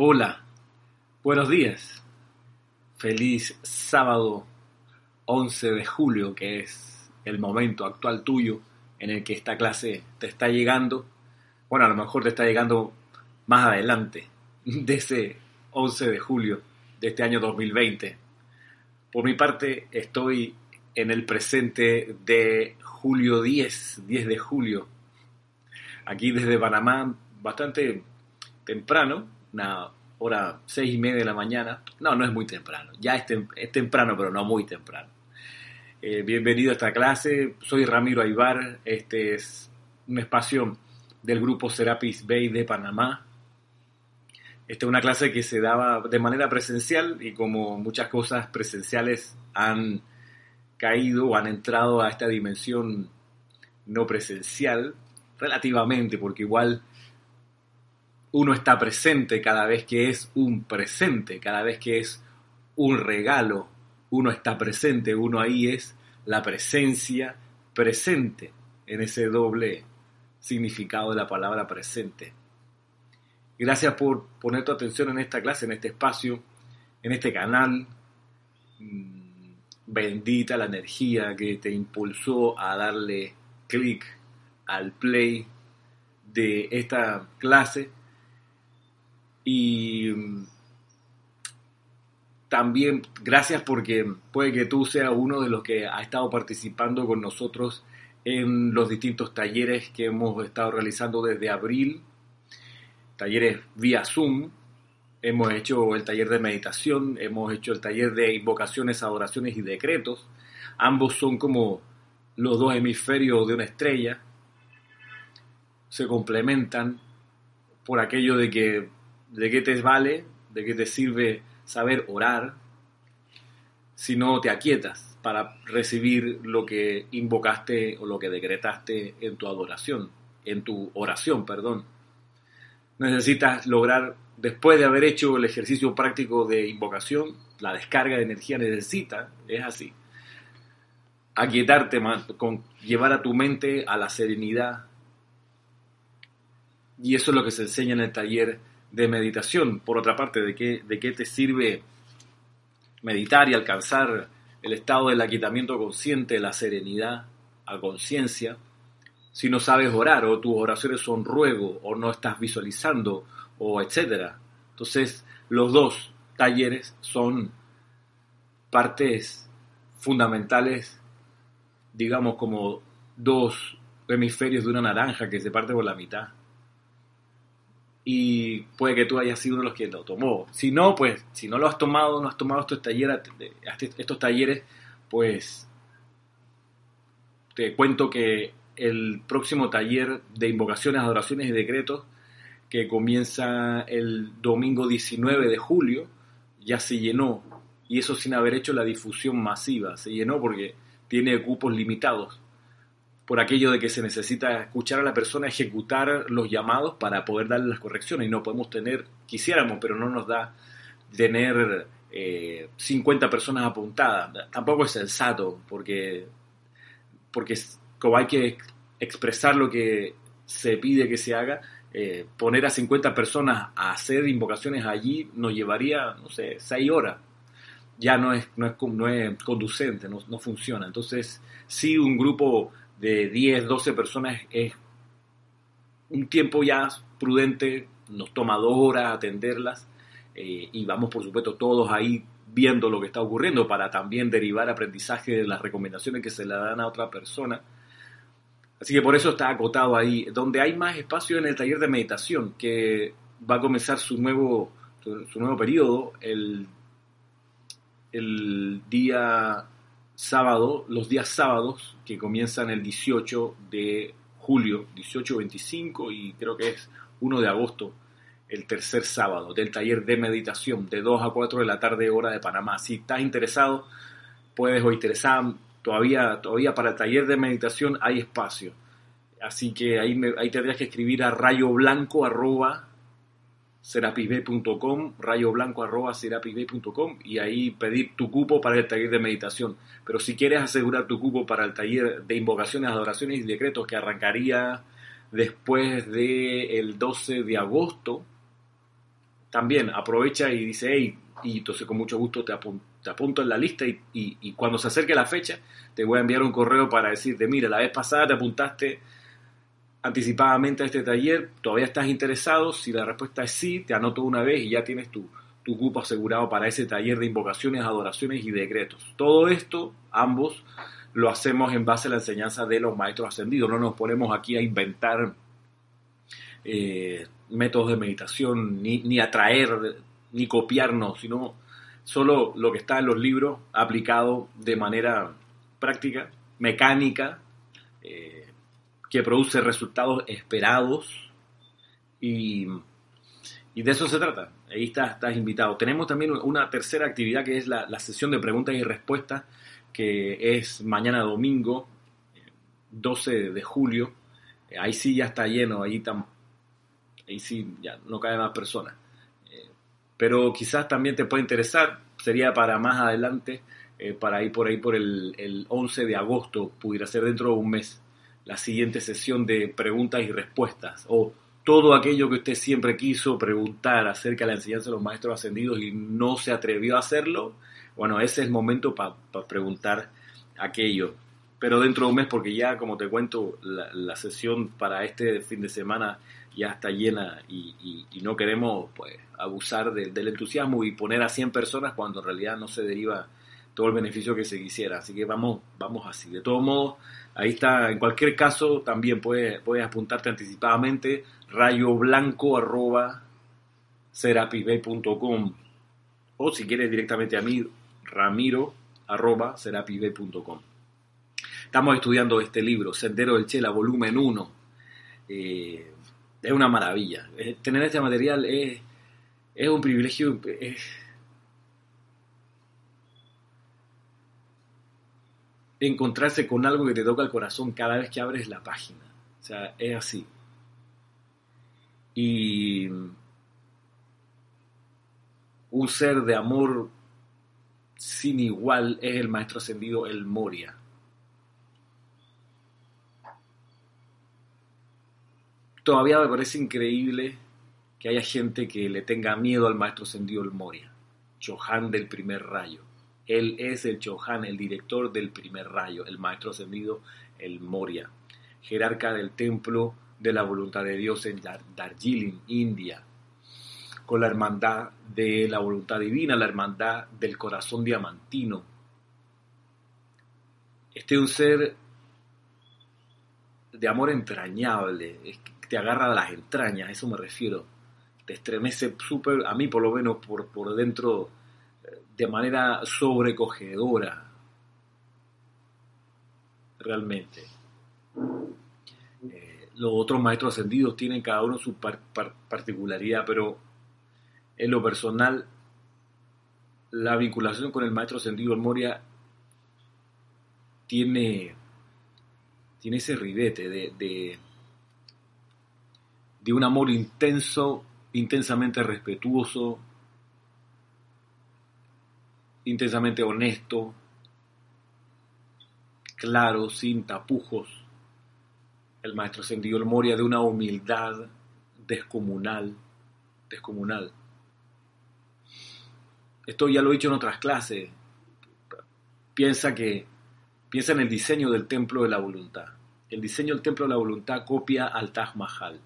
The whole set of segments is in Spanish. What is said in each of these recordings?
Hola, buenos días. Feliz sábado 11 de julio, que es el momento actual tuyo en el que esta clase te está llegando. Bueno, a lo mejor te está llegando más adelante, de ese 11 de julio de este año 2020. Por mi parte, estoy en el presente de julio 10, 10 de julio, aquí desde Panamá, bastante temprano, una hora seis y media de la mañana. No, no es muy temprano. Ya es, temprano, pero no muy temprano. Eh, bienvenido a esta clase. Soy Ramiro Aybar. Este es un espacio del grupo Serapis Bay de Panamá. Esta es una clase que se daba de manera presencial y como muchas cosas presenciales han caído o han entrado a esta dimensión no presencial, relativamente, porque igual uno está presente cada vez que es un presente, cada vez que es un regalo, uno está presente, uno ahí es la presencia presente en ese doble significado de la palabra presente. Gracias por poner tu atención en esta clase, en este espacio, en este canal. Mm, bendita la energía que te impulsó a darle clic al play de esta clase y mm, también gracias porque puede que tú seas uno de los que ha estado participando con nosotros en los distintos talleres que hemos estado realizando desde abril, talleres vía Zoom. Hemos hecho el taller de meditación, hemos hecho el taller de invocaciones, adoraciones y decretos. Ambos son como los dos hemisferios de una estrella. Se complementan por aquello de que ¿De qué te vale? ¿De qué te sirve saber orar si no te aquietas para recibir lo que invocaste o lo que decretaste en tu adoración, en tu oración, perdón? Necesitas lograr, después de haber hecho el ejercicio práctico de invocación, la descarga de energía necesita, es así, aquietarte, con llevar a tu mente a la serenidad. Y eso es lo que se enseña en el taller de meditación. Por otra parte, ¿de qué, de qué te sirve meditar y alcanzar el estado del aquietamiento consciente, la serenidad a conciencia, si no sabes orar o tus oraciones son ruego o no estás visualizando o etcétera? Entonces, los dos talleres son partes fundamentales, digamos como dos hemisferios de una naranja que se parte por la mitad y puede que tú hayas sido uno de los que lo tomó. Si no, pues, si no lo has tomado, no has tomado estos talleres, estos talleres, pues te cuento que el próximo taller de invocaciones, adoraciones y decretos, que comienza el domingo 19 de julio, ya se llenó. Y eso sin haber hecho la difusión masiva. Se llenó porque tiene cupos limitados por aquello de que se necesita escuchar a la persona, ejecutar los llamados para poder darle las correcciones. Y no podemos tener, quisiéramos, pero no nos da tener 50 eh, personas apuntadas. Tampoco es sensato, porque, porque como hay que expresar lo que se pide que se haga, eh, poner a 50 personas a hacer invocaciones allí nos llevaría, no sé, 6 horas. Ya no es, no es, no es conducente, no, no funciona. Entonces, sí, un grupo de 10, 12 personas es un tiempo ya prudente, nos toma dos horas atenderlas eh, y vamos por supuesto todos ahí viendo lo que está ocurriendo para también derivar aprendizaje de las recomendaciones que se le dan a otra persona. Así que por eso está acotado ahí, donde hay más espacio en el taller de meditación, que va a comenzar su nuevo, su, nuevo periodo el, el día sábado, los días sábados, que comienzan el 18 de julio, 18, 25 y creo que es 1 de agosto, el tercer sábado del taller de meditación de 2 a 4 de la tarde hora de Panamá. Si estás interesado, puedes o interesar, todavía, todavía para el taller de meditación hay espacio. Así que ahí, me, ahí tendrías que escribir a rayo blanco arroba serapisb.com, rayoblanco arroba serapisb.com y ahí pedir tu cupo para el taller de meditación. Pero si quieres asegurar tu cupo para el taller de invocaciones, adoraciones y decretos que arrancaría después del 12 de agosto, también aprovecha y dice, hey, y entonces con mucho gusto te, te apunto en la lista y, y, cuando se acerque la fecha te voy a enviar un correo para decirte, mira, la vez pasada te apuntaste anticipadamente a este taller, todavía estás interesado, si la respuesta es sí, te anoto una vez y ya tienes tu, tu cupo asegurado para ese taller de invocaciones, adoraciones y decretos. Todo esto, ambos, lo hacemos en base a la enseñanza de los maestros ascendidos, no nos ponemos aquí a inventar eh, métodos de meditación, ni, ni atraer, ni copiarnos, sino solo lo que está en los libros aplicado de manera práctica, mecánica, eh, que produce resultados esperados y, de eso se trata. Ahí estás, estás invitado. Tenemos también una tercera actividad que es la, sesión de preguntas y respuestas, que es mañana domingo, 12 de julio. Ahí sí ya está lleno, ahí, ahí sí ya no caen más personas. Eh, pero quizás también te puede interesar, sería para más adelante, eh, para ir por ahí por el, el 11 de agosto, pudiera ser dentro de un mes la siguiente sesión de preguntas y respuestas o todo aquello que usted siempre quiso preguntar acerca de la enseñanza de los maestros ascendidos y no se atrevió a hacerlo, bueno, ese es el momento para preguntar aquello. Pero dentro de un mes, porque ya, como te cuento, la, sesión para este fin de semana ya está llena y, no queremos pues, abusar del entusiasmo y poner a 100 personas cuando en realidad no se deriva todo el beneficio que se quisiera. Así que vamos, vamos así. De todos modos, Ahí está, en cualquier caso, también puedes, puedes apuntarte anticipadamente, rayoblanco arroba o si quieres directamente a mí, ramiro arroba Estamos estudiando este libro, Sendero del Chela, volumen 1. Eh, es una maravilla. Eh, tener este material es, es un privilegio, encontrarse con algo que te toca el corazón cada vez que abres la página. O sea, es así. Y un ser de amor sin igual es el maestro ascendido El Moria. Todavía me parece increíble que haya gente que le tenga miedo al maestro ascendido El Moria, Johan del primer rayo. Él es el Chohan, el director del primer rayo, el maestro ascendido, el Moria, jerarca del templo de la voluntad de Dios en Darjeeling, India, con la hermandad de la voluntad divina, la hermandad del corazón diamantino. Este es un ser de amor entrañable, te agarra a las entrañas, a eso me refiero. Te estremece súper, a mí por lo menos por, por dentro de manera sobrecogedora, realmente. Eh, los otros maestros ascendidos tienen cada uno su particularidad, pero en lo personal, la vinculación con el maestro ascendido en Moria tiene, tiene ese ribete de, de un amor intenso, intensamente respetuoso, intensamente honesto, claro, sin tapujos. El maestro ascendido el Moria de una humildad descomunal, descomunal. Esto ya lo he dicho en otras clases. Piensa que piensa en el diseño del templo de la voluntad. El diseño del templo de la voluntad copia al Taj Mahal.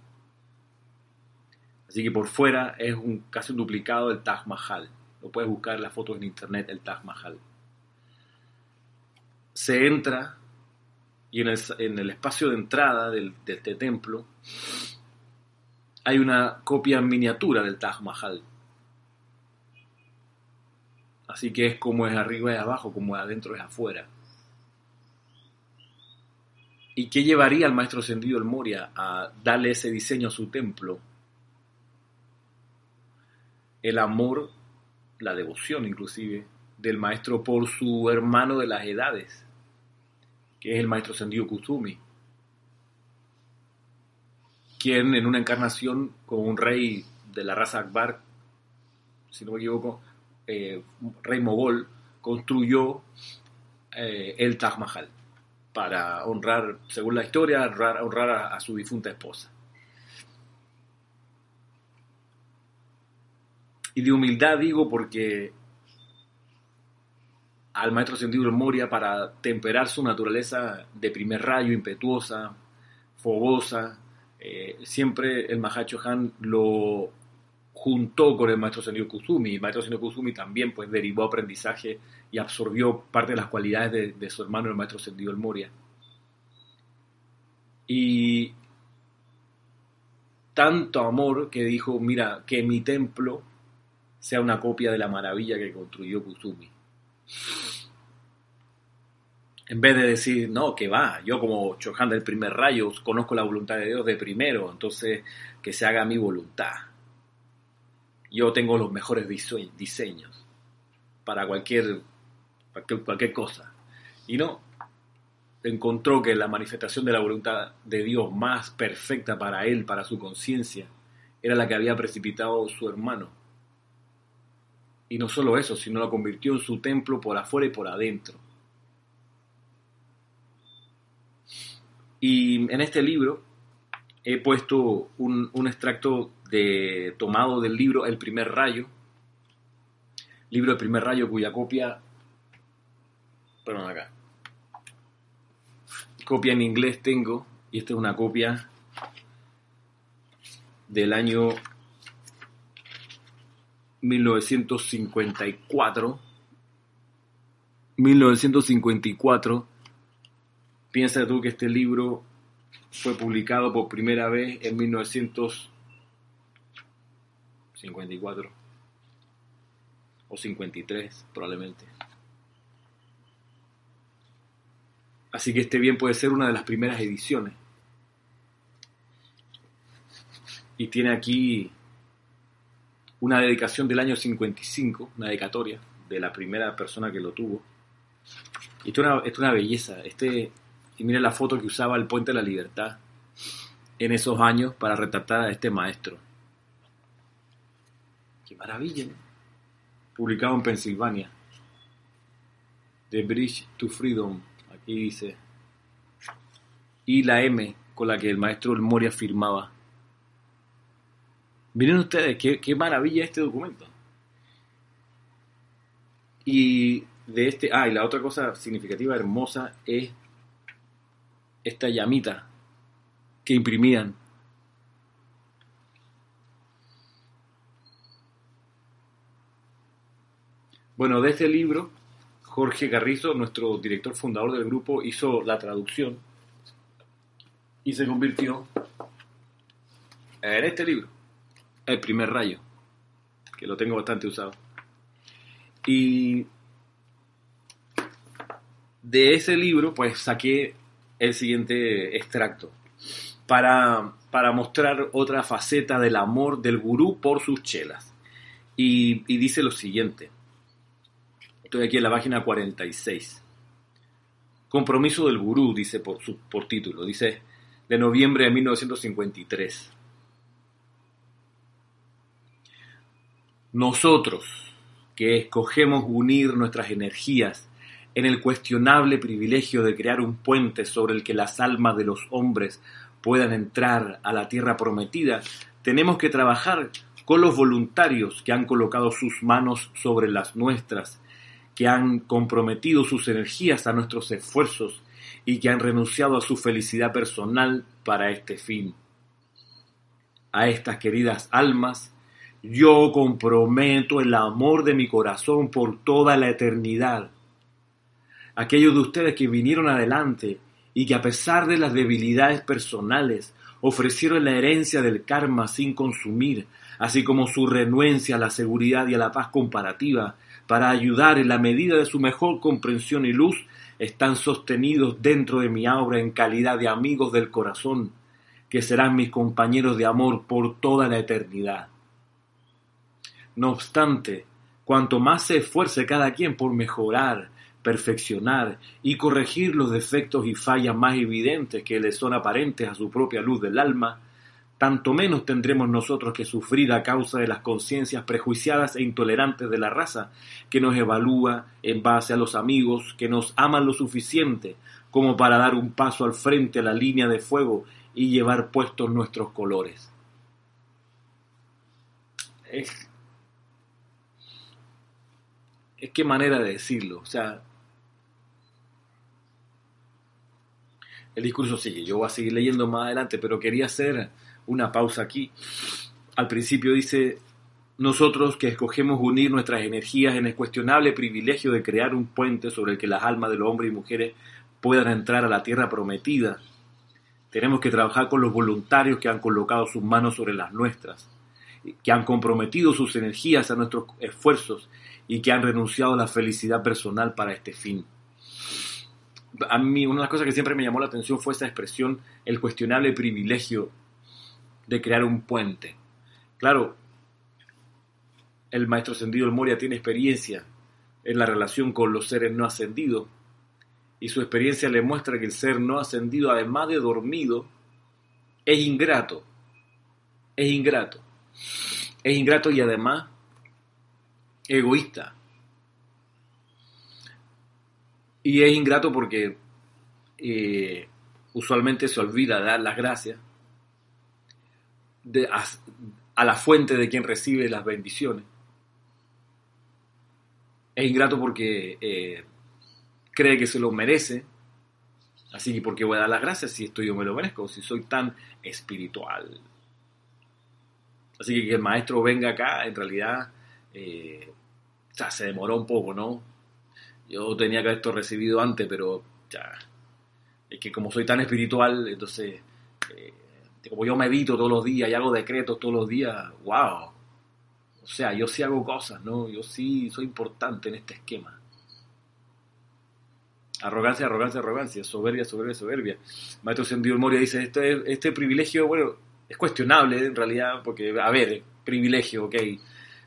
Así que por fuera es un, casi un duplicado del Taj Mahal. Lo puedes buscar las fotos en internet, el Taj Mahal. Se entra y en el, espacio de entrada del, de este templo hay una copia en miniatura del Taj Mahal. Así que es como es arriba y abajo, como es adentro es afuera. ¿Y qué llevaría al maestro ascendido el Moria a darle ese diseño a su templo? El amor la devoción inclusive del maestro por su hermano de las edades, que es el maestro Sendio Kusumi, quien en una encarnación con un rey de la raza Akbar, si no me equivoco, eh, rey mogol, construyó eh, el Taj Mahal para honrar, según la historia, honrar, a su difunta esposa. Y de humildad digo porque al maestro sentido Moria para temperar su naturaleza de primer rayo, impetuosa, fogosa, eh, siempre el Mahacho Han lo juntó con el maestro Sendio Kusumi. El maestro Sendio Kusumi también pues derivó aprendizaje y absorbió parte de las cualidades de, su hermano el maestro el Moria. Y tanto amor que dijo, mira, que mi templo sea una copia de la maravilla que construyó Kusumi. En vez de decir, no, que va, yo como Chohan del primer rayo conozco la voluntad de Dios de primero, entonces que se haga mi voluntad. Yo tengo los mejores diseños para cualquier, cualquier, cualquier cosa. Y no, encontró que la manifestación de la voluntad de Dios más perfecta para él, para su conciencia, era la que había precipitado su hermano. Y no solo eso, sino lo convirtió en su templo por afuera y por adentro. Y en este libro he puesto un, extracto de, tomado del libro El primer rayo, libro El primer rayo cuya copia, perdón acá, copia en inglés tengo, y esta es una copia del año 1954. 1954. Piensa tú que este libro fue publicado por primera vez en 1954 o 53 probablemente. Así que este bien puede ser una de las primeras ediciones. Y tiene aquí una dedicación del año 55, una dedicatoria de la primera persona que lo tuvo. Y esto es una, belleza. Este, y mire la foto que usaba el Puente de la Libertad en esos años para retratar a este maestro. ¡Qué maravilla! Publicado en Pensilvania. The Bridge to Freedom Aquí dice, y la M con la que el maestro Moria firmaba. Miren ustedes, qué, maravilla este documento. Y de este, ah, y la otra cosa significativa, hermosa, es esta llamita que imprimían. Bueno, de este libro Jorge Carrizo, nuestro director fundador del grupo, hizo la traducción y se convirtió en este libro, El primer rayo, que lo tengo bastante usado. Y de ese libro, pues saqué el siguiente extracto para, para mostrar otra faceta del amor del gurú por sus chelas. Y, dice lo siguiente. Estoy aquí en la página 46. Compromiso del gurú, dice por, su, por título, dice de noviembre de 1953. Nosotros que escogemos unir nuestras energías en el cuestionable privilegio de crear un puente sobre el que las almas de los hombres puedan entrar a la tierra prometida, tenemos que trabajar con los voluntarios que han colocado sus manos sobre las nuestras que han comprometido sus energías a nuestros esfuerzos y que han renunciado a su felicidad personal para este fin. A estas queridas almas, yo comprometo el amor de mi corazón por toda la eternidad. Aquellos de ustedes que vinieron adelante y que a pesar de las debilidades personales ofrecieron la herencia del karma sin consumir, así como su renuencia a la seguridad y a la paz comparativa, para ayudar en la medida de su mejor comprensión y luz, están sostenidos dentro de mi obra en calidad de amigos del corazón, que serán mis compañeros de amor por toda la eternidad. No obstante, cuanto más se esfuerce cada quien por mejorar, perfeccionar y corregir los defectos y fallas más evidentes que le son aparentes a su propia luz del alma, tanto menos tendremos nosotros que sufrir a causa de las conciencias prejuiciadas e intolerantes de la raza, que nos evalúa en base a los amigos que nos aman lo suficiente como para dar un paso al frente a la línea de fuego y llevar puestos nuestros colores. Es es qué manera de decirlo. O sea, el discurso sigue. Yo voy a seguir leyendo más adelante, pero quería hacer una pausa aquí. Al principio dice, nosotros que escogemos unir nuestras energías en el cuestionable privilegio de crear un puente sobre el que las almas de los hombres y mujeres puedan entrar a la tierra prometida, tenemos que trabajar con los voluntarios que han colocado sus manos sobre las nuestras, que han comprometido sus energías a nuestros esfuerzos y que han renunciado a la felicidad personal para este fin a mí una de las cosas que siempre me llamó la atención fue esa expresión, el cuestionable privilegio de crear un puente. Claro, el maestro ascendido el Moria tiene experiencia en la relación con los seres no ascendidos y su experiencia le muestra que el ser no ascendido, además de dormido, es ingrato. Es ingrato. Es ingrato y además egoísta. Y es ingrato porque eh, usualmente se olvida dar las gracias a, la fuente de quien recibe las bendiciones. Es ingrato porque eh, cree que se lo merece. Así que, ¿por qué voy a dar las gracias si esto yo me lo merezco? Si soy tan espiritual. Así que que el maestro venga acá, en realidad, eh, se demoró un poco, ¿no? Yo tenía que esto recibido antes, pero ya. Es que como soy tan espiritual, entonces, eh, como yo medito todos los días y hago decretos todos los días, wow. O sea, yo sí hago cosas, ¿no? Yo sí soy importante en este esquema. Arrogancia, arrogancia, arrogancia, soberbia, soberbia, soberbia. Maestro Sendido Moria dice, este, este privilegio, bueno, es cuestionable en realidad, porque, a ver, privilegio, ok.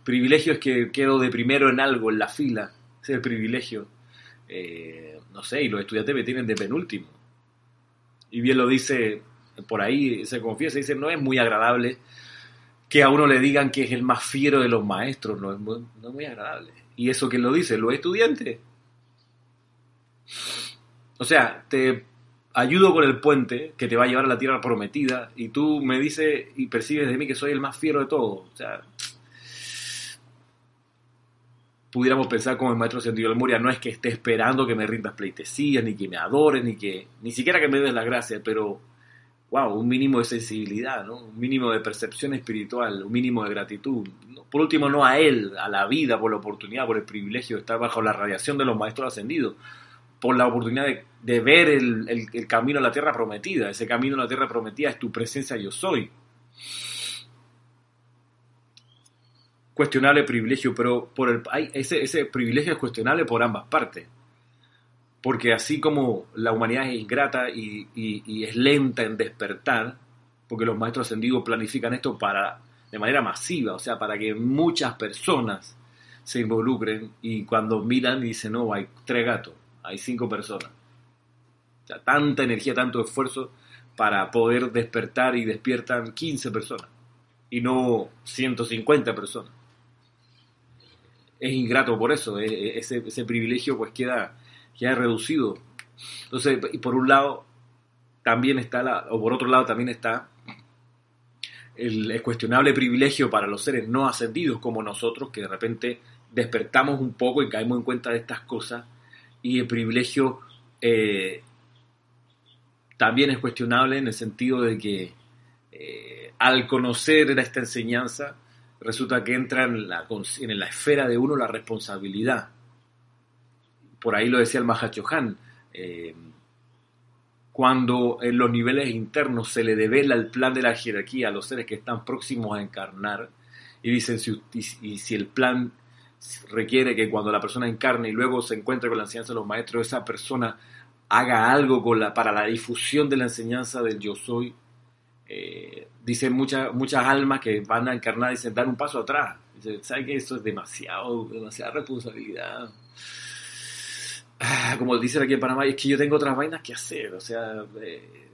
Privilegio es que quedo de primero en algo, en la fila. Ese es el privilegio. Eh, no sé, y los estudiantes me tienen de penúltimo. Y bien lo dice, por ahí se confiesa, dice, no es muy agradable que a uno le digan que es el más fiero de los maestros, no es muy, no es muy agradable. Y eso que lo dice, los estudiantes. O sea, te ayudo con el puente que te va a llevar a la tierra prometida y tú me dices y percibes de mí que soy el más fiero de todos. O sea, pudiéramos pensar como el maestro Sentido del Moria, no es que esté esperando que me rindas pleitesías, ni que me adores, ni que, ni siquiera que me des la gracia, pero, wow, un mínimo de sensibilidad, ¿no? Un mínimo de percepción espiritual, un mínimo de gratitud. Por último, no a él, a la vida, por la oportunidad, por el privilegio de estar bajo la radiación de los maestros ascendidos, por la oportunidad de, ver el, el camino a la tierra prometida. Ese camino a la tierra prometida es tu presencia yo soy. Cuestionable privilegio, pero por el, hay, ese, ese privilegio es cuestionable por ambas partes. Porque así como la humanidad es ingrata y, y, es lenta en despertar, porque los maestros ascendidos planifican esto para de manera masiva, o sea, para que muchas personas se involucren y cuando miran dicen, no, hay tres gatos, hay cinco personas. O sea, tanta energía, tanto esfuerzo para poder despertar y despiertan 15 personas y no 150 personas es ingrato por eso, eh, eh, ese, ese, privilegio pues queda, queda reducido. Entonces, y por un lado también está, la, o por otro lado también está el, cuestionable privilegio para los seres no ascendidos como nosotros, que de repente despertamos un poco y caemos en cuenta de estas cosas, y el privilegio eh, también es cuestionable en el sentido de que al conocer esta enseñanza, resulta que entra en la, la esfera de uno la responsabilidad. Por ahí lo decía el Mahachohan, eh, cuando en los niveles internos se le devela el plan de la jerarquía a los seres que están próximos a encarnar, y dicen, si, si el plan requiere que cuando la persona encarne y luego se encuentre con la enseñanza de los maestros, esa persona haga algo con la, para la difusión de la enseñanza del yo soy, eh, dicen muchas, muchas almas que van a encarnar, dicen, dar un paso atrás. Dicen, ¿sabe que esto es demasiado, demasiada responsabilidad? Ah, como dicen aquí en Panamá, es que yo tengo otras vainas que hacer, o sea, eh,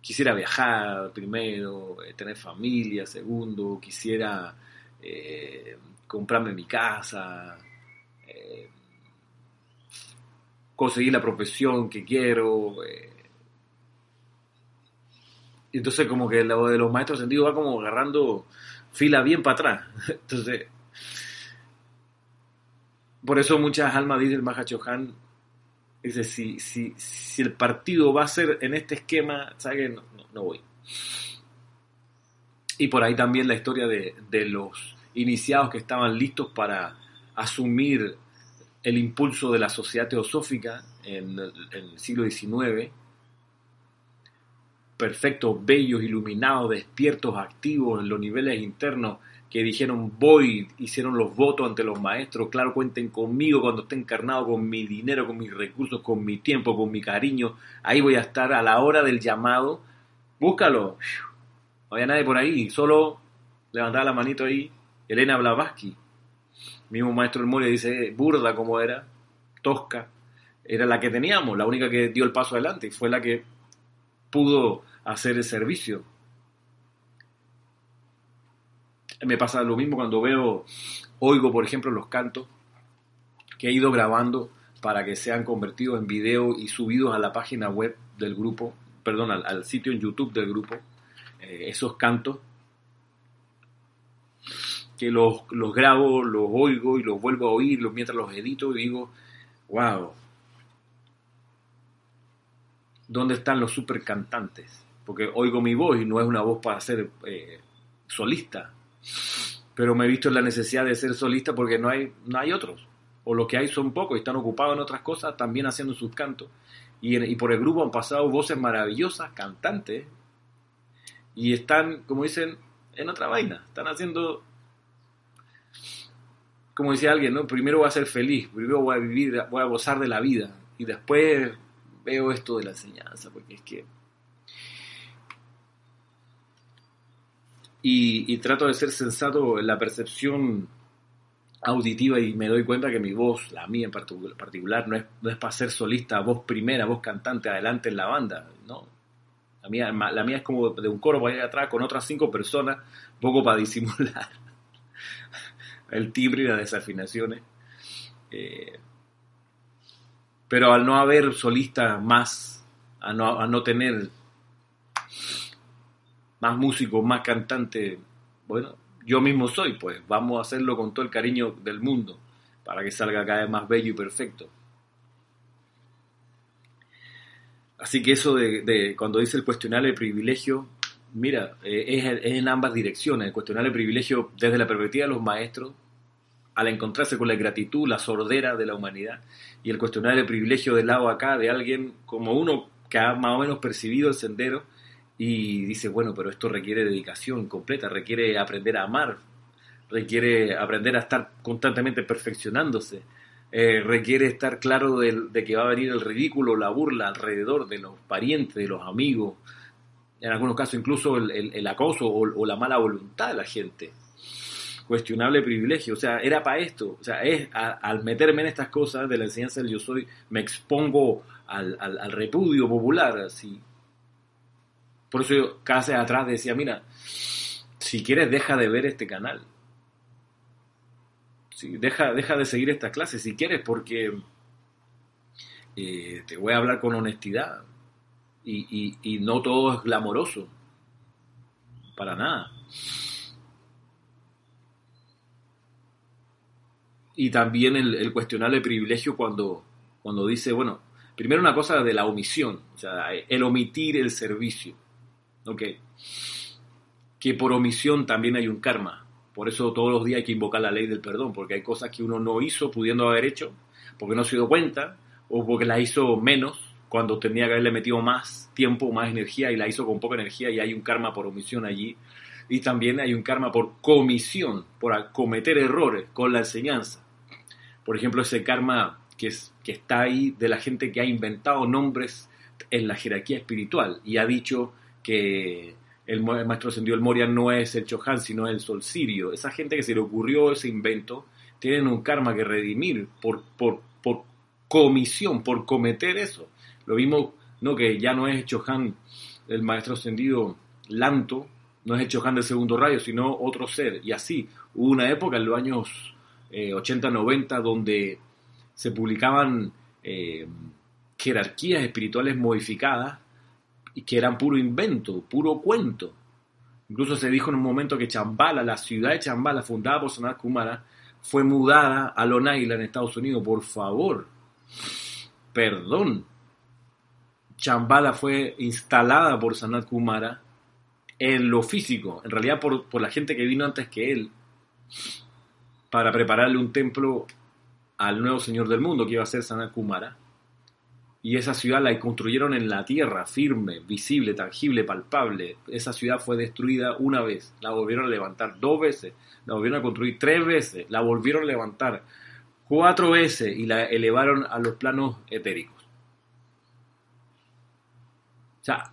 quisiera viajar primero, eh, tener familia segundo, quisiera comprarme mi casa, conseguir la profesión que quiero, entonces como que lo de los maestros sentidos va como agarrando fila bien para atrás. Entonces, por eso muchas almas dicen Mahachohan, dice, si, si, si el partido va a ser en este esquema, ¿sabes? No, no, no voy. Y por ahí también la historia de, de los iniciados que estaban listos para asumir el impulso de la sociedad teosófica en el, en el siglo XIX, perfectos, bellos, iluminados, despiertos, activos en los niveles internos, que dijeron voy, hicieron los votos ante los maestros, claro, cuenten conmigo cuando esté encarnado, con mi dinero, con mis recursos, con mi tiempo, con mi cariño, ahí voy a estar a la hora del llamado, búscalo, no había nadie por ahí, solo levantaba la manito ahí, Elena Blavatsky, mismo maestro del Moria dice, burda como era, tosca, era la que teníamos, la única que dio el paso adelante, fue la que pudo hacer el servicio. Me pasa lo mismo cuando veo, oigo por ejemplo los cantos que he ido grabando para que sean convertidos en video y subidos a la página web del grupo, perdón, al, sitio en YouTube del grupo, eh, esos cantos, que los, los grabo, los oigo y los vuelvo a oír los, mientras los edito y digo, wow, ¿dónde están los super cantantes? Porque oigo mi voz y no es una voz para ser eh, solista, pero me he visto en la necesidad de ser solista porque no hay, no hay otros, o los que hay son pocos y están ocupados en otras cosas, también haciendo sus cantos. Y, por el grupo han pasado voces maravillosas, cantantes, y están, como dicen, en otra vaina, están haciendo, como decía alguien, ¿no? Primero voy a ser feliz, primero voy a vivir, voy a gozar de la vida, y después veo esto de la enseñanza, porque es que... Y, y trato de ser sensato en la percepción auditiva y me doy cuenta que mi voz, la mía en particu- particular, no es, no es para ser solista, voz primera, voz cantante adelante en la banda, no. La mía, la mía es como de un coro para allá atrás con otras cinco personas, poco para disimular el timbre y las desafinaciones. Eh, pero al no haber solista más, a no, a no tener más músicos, más cantantes, bueno, yo mismo soy, pues vamos a hacerlo con todo el cariño del mundo para que salga cada vez más bello y perfecto. Así que eso de, de cuando dice el cuestionario de privilegio, mira, eh, es, es en ambas direcciones. El cuestionario de privilegio desde la perspectiva de los maestros, al encontrarse con la gratitud, la sordera de la humanidad, y el cuestionario de privilegio del lado acá de alguien como uno que ha más o menos percibido el sendero y dice, bueno, pero esto requiere dedicación completa, requiere aprender a amar, requiere aprender a estar constantemente perfeccionándose, eh, requiere estar claro de, de que va a venir el ridículo, la burla alrededor de los parientes, de los amigos, en algunos casos incluso el, el- acoso o, la mala voluntad de la gente. Cuestionable privilegio, o sea, era para esto, o sea, es al meterme en estas cosas de la enseñanza del yo soy, me expongo al, al- al repudio popular, así. Por eso yo casi atrás decía, mira, si quieres deja de ver este canal. Deja, deja de seguir esta clase si quieres, porque eh, te voy a hablar con honestidad. Y, y- no todo es glamoroso. Para nada. Y también el, el privilegio cuando, cuando dice, bueno, primero una cosa de la omisión, o sea, el omitir el servicio. Que por omisión también hay un karma. Por eso todos los días hay que invocar la ley del perdón, porque hay cosas que uno no hizo pudiendo haber hecho, porque no se dio cuenta, o porque las hizo menos cuando tenía que haberle metido más tiempo, más energía, y la hizo con poca energía, y hay un karma por omisión allí. Y también hay un karma por comisión, por cometer errores con la enseñanza. Por ejemplo, ese karma que, que está ahí de la gente que ha inventado nombres en la jerarquía espiritual y ha dicho que el, maestro ascendido el Moria no es el Chohan, sino el Sol Sirio. Esa gente que se le ocurrió ese invento tienen un karma que redimir por, por, por comisión, por cometer eso. Lo mismo, no que ya no es Chohan el maestro ascendido Lanto, no es el Chohan del segundo rayo, sino otro ser. Y así, hubo una época en los años eh, 80-90 donde se publicaban eh, jerarquías espirituales modificadas y que eran puro invento, puro cuento. Incluso se dijo en un momento que Chambala, la ciudad de Chambala, fundada por Sanat Kumara, fue mudada a Long Island, en Estados Unidos. Por favor, perdón. Chambala fue instalada por Sanat Kumara en lo físico, en realidad por, por la gente que vino antes que él, para prepararle un templo al nuevo Señor del mundo, que iba a ser Sanat Kumara. Y esa ciudad la construyeron en la tierra, firme, visible, tangible, palpable. Esa ciudad fue destruida una vez, la volvieron a levantar dos veces, la volvieron a construir tres veces, la volvieron a levantar cuatro veces y la elevaron a los planos etéricos. O sea,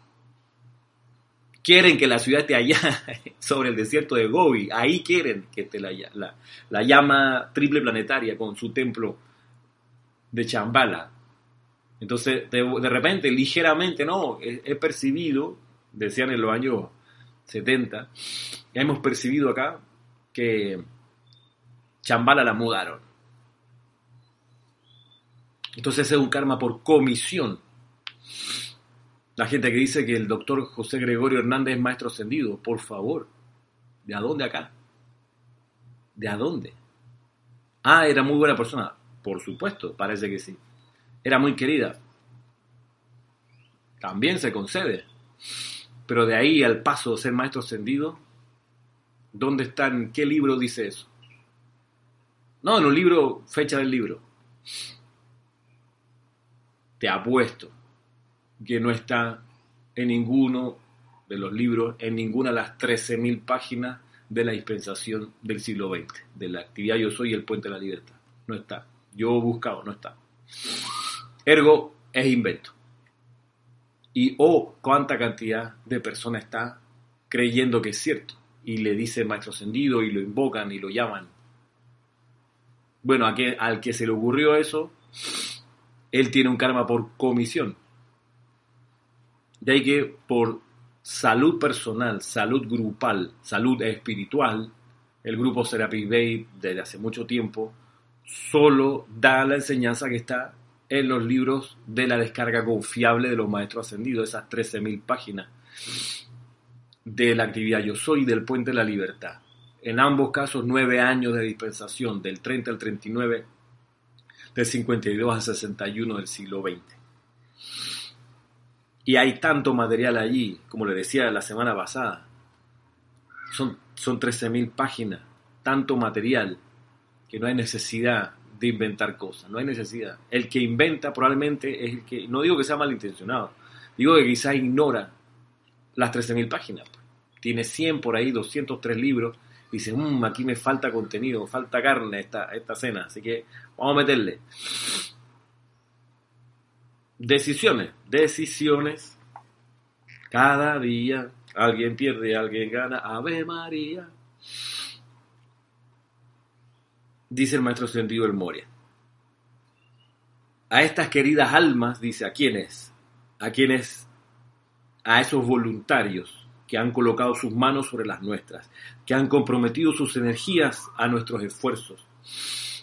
quieren que la ciudad esté allá, sobre el desierto de Gobi. Ahí quieren que esté la, la, llama triple planetaria con su templo de Chambala. Entonces, de, repente, ligeramente, no, he, percibido, decían en los años 70, ya hemos percibido acá que Chambala la mudaron. Entonces es un karma por comisión. La gente que dice que el doctor José Gregorio Hernández es maestro ascendido, por favor, ¿de a dónde acá? ¿De a dónde? Ah, era muy buena persona. Por supuesto, parece que sí. Era muy querida. También se concede. Pero de ahí al paso de ser maestro ascendido, ¿dónde está? ¿En qué libro dice eso? No, en un libro, fecha del libro. Te apuesto que no está en ninguno de los libros, en ninguna de las 13.000 páginas de la dispensación del siglo XX, de la actividad Yo Soy y el Puente de la Libertad. No está. Yo he buscado, no está. Ergo, es invento. Y oh, cuánta cantidad de personas está creyendo que es cierto. Y le dice maestro ascendido y lo invocan y lo llaman. Bueno, al que se le ocurrió eso, él tiene un karma por comisión. De ahí que por salud personal, salud grupal, salud espiritual, el grupo Serapis Bay desde hace mucho tiempo solo da la enseñanza que está en los libros de la descarga confiable de los maestros ascendidos, esas 13.000 páginas de la actividad Yo Soy del Puente de la Libertad. En ambos casos, nueve años de dispensación, del 30 al 39, del 52 al 61 del siglo XX. Y hay tanto material allí, como le decía la semana pasada. Son, son 13.000 páginas, tanto material, que no hay necesidad de inventar cosas, no hay necesidad. El que inventa probablemente es el que, no digo que sea malintencionado, digo que quizás ignora las 13.000 páginas. Tiene 100 por ahí, 203 libros, dice, mmm, aquí me falta contenido, falta carne esta, esta cena, así que vamos a meterle. Decisiones, decisiones. Cada día alguien pierde, alguien gana. Ave María. Dice el maestro sentido el Moria. A estas queridas almas, dice, ¿a quiénes? A quienes, a esos voluntarios que han colocado sus manos sobre las nuestras, que han comprometido sus energías a nuestros esfuerzos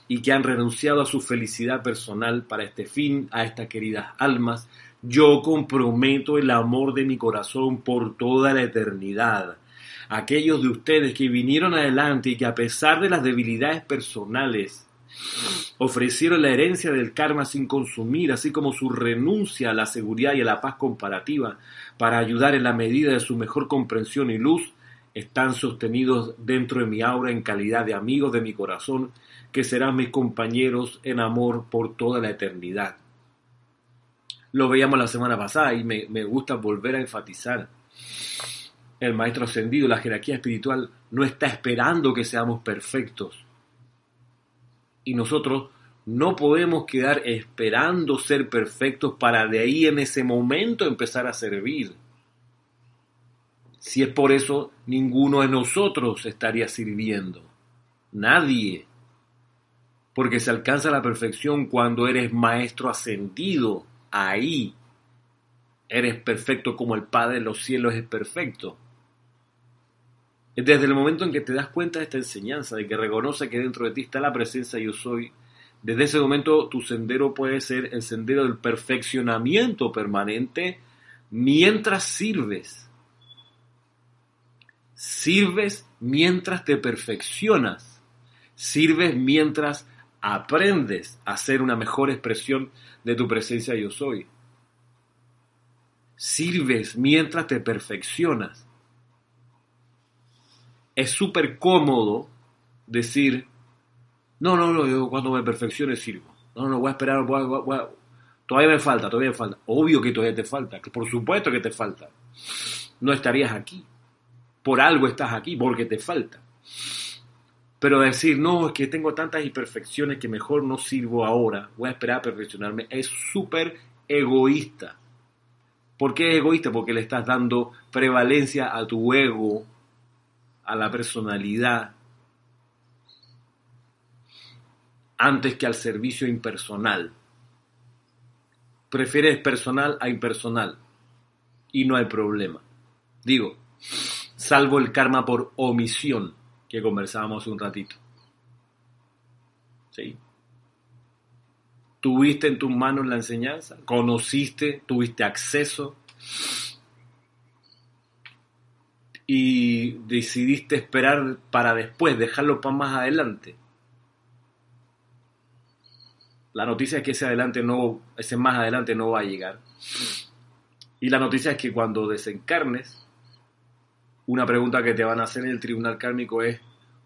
y que han renunciado a su felicidad personal para este fin, a estas queridas almas, yo comprometo el amor de mi corazón por toda la eternidad. Aquellos de ustedes que vinieron adelante y que a pesar de las debilidades personales ofrecieron la herencia del karma sin consumir, así como su renuncia a la seguridad y a la paz comparativa para ayudar en la medida de su mejor comprensión y luz, están sostenidos dentro de mi aura en calidad de amigos de mi corazón que serán mis compañeros en amor por toda la eternidad. Lo veíamos la semana pasada y me, gusta volver a enfatizar. El maestro ascendido, la jerarquía espiritual, no está esperando que seamos perfectos. Y nosotros no podemos quedar esperando ser perfectos para de ahí en ese momento empezar a servir. Si es por eso, ninguno de nosotros estaría sirviendo. Nadie porque se alcanza la perfección cuando eres maestro ascendido. Ahí eres perfecto como el Padre de los cielos es perfecto. Desde el momento en que te das cuenta de esta enseñanza, de que reconoce que dentro de ti está la presencia yo soy, desde ese momento tu sendero puede ser el sendero del perfeccionamiento permanente mientras sirves. Sirves mientras te perfeccionas Sirves mientras aprendes a ser una mejor expresión de tu presencia yo soy. Sirves mientras te perfeccionas. Es súper cómodo decir, no, no, no, yo cuando me perfeccione sirvo. No, no, voy a esperar, todavía me falta, todavía me falta. Obvio que todavía te falta, que por supuesto que te falta. No estarías aquí. Por algo estás aquí, porque te falta. Pero decir, no, es que tengo tantas imperfecciones que mejor no sirvo ahora, voy a esperar a perfeccionarme, es súper egoísta. ¿Por qué es egoísta? Porque le estás dando prevalencia a tu ego, a la personalidad, antes que al servicio impersonal. Prefieres personal a impersonal y no hay problema. Digo, salvo el karma por omisión que conversábamos un ratito. ¿Sí? Tuviste en tus manos la enseñanza, conociste, tuviste acceso y decidiste esperar para después, dejarlo para más adelante. La noticia es que ese adelante no, ese más adelante no va a llegar. Y la noticia es que cuando desencarnes, una pregunta que te van a hacer en el tribunal kármico es,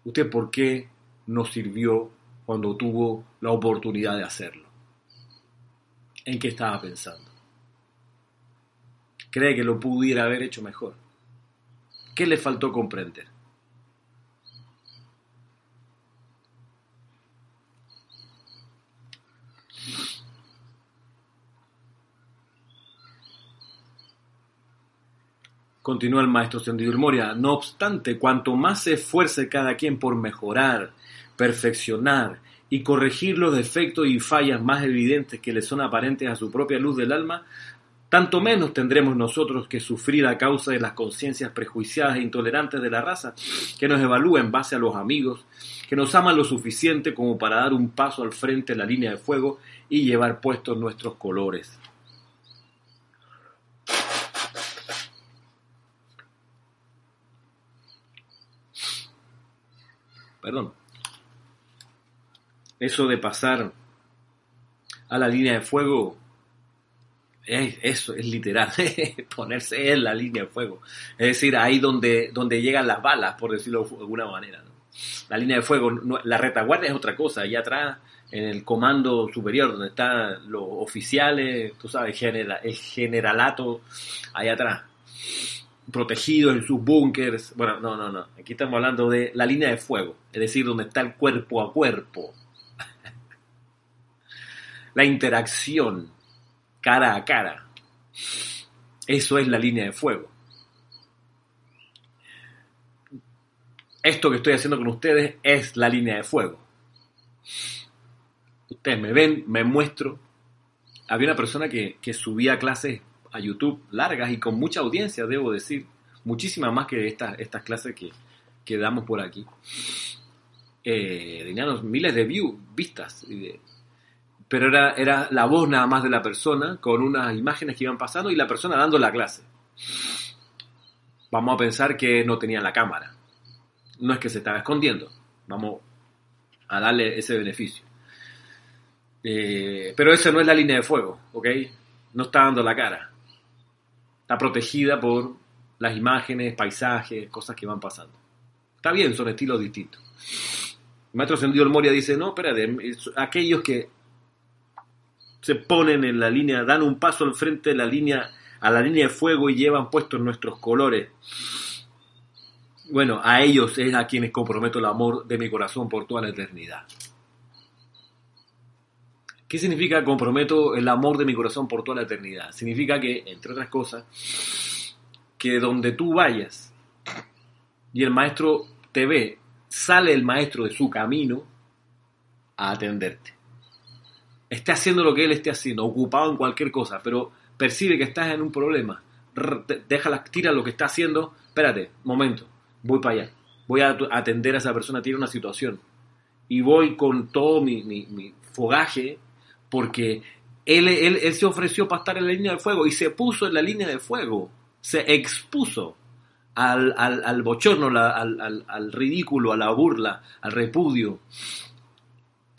¿usted por qué no sirvió cuando tuvo la oportunidad de hacerlo? ¿En qué estaba pensando? ¿Cree que lo pudiera haber hecho mejor? ¿Qué le faltó comprender? Continúa el maestro Sendido Moria. No obstante, cuanto más se esfuerce cada quien por mejorar, perfeccionar y corregir los defectos y fallas más evidentes que le son aparentes a su propia luz del alma, tanto menos tendremos nosotros que sufrir a causa de las conciencias prejuiciadas e intolerantes de la raza, que nos evalúa en base a los amigos, que nos aman lo suficiente como para dar un paso al frente de la línea de fuego y llevar puestos nuestros colores. perdón. Eso de pasar a la línea de fuego, es, eso es literal, ponerse en la línea de fuego. Es decir, ahí donde, donde llegan las balas, por decirlo de alguna manera. La línea de fuego, la retaguardia es otra cosa, allá atrás, en el comando superior, donde están los oficiales, tú sabes, el generalato, allá atrás protegidos en sus búnkers. Bueno, no, no, no. Aquí estamos hablando de la línea de fuego, es decir, donde está el cuerpo a cuerpo. la interacción cara a cara. Eso es la línea de fuego. Esto que estoy haciendo con ustedes es la línea de fuego. Ustedes me ven, me muestro. Había una persona que, que subía clases a YouTube largas y con mucha audiencia, debo decir, muchísimas más que estas, estas clases que, que damos por aquí. Eh, tenían miles de views, vistas, pero era, era la voz nada más de la persona con unas imágenes que iban pasando y la persona dando la clase. Vamos a pensar que no tenía la cámara. No es que se estaba escondiendo. Vamos a darle ese beneficio. Eh, pero esa no es la línea de fuego, ¿ok? No está dando la cara está protegida por las imágenes, paisajes, cosas que van pasando. Está bien, son estilos distintos. El maestro Sendido el Moria dice, no, espérate, aquellos que se ponen en la línea, dan un paso al frente de la línea, a la línea de fuego y llevan puestos nuestros colores. Bueno, a ellos es a quienes comprometo el amor de mi corazón por toda la eternidad. ¿Qué significa comprometo el amor de mi corazón por toda la eternidad? Significa que, entre otras cosas, que donde tú vayas y el maestro te ve, sale el maestro de su camino a atenderte. Esté haciendo lo que él esté haciendo, ocupado en cualquier cosa, pero percibe que estás en un problema, déjala, tira lo que está haciendo, espérate, momento, voy para allá, voy a atender a esa persona, tiene una situación, y voy con todo mi, fogaje porque él, él, se ofreció para estar en la línea de fuego y se puso en la línea de fuego, se expuso al, al, bochorno, al, al ridículo, a la burla, al repudio,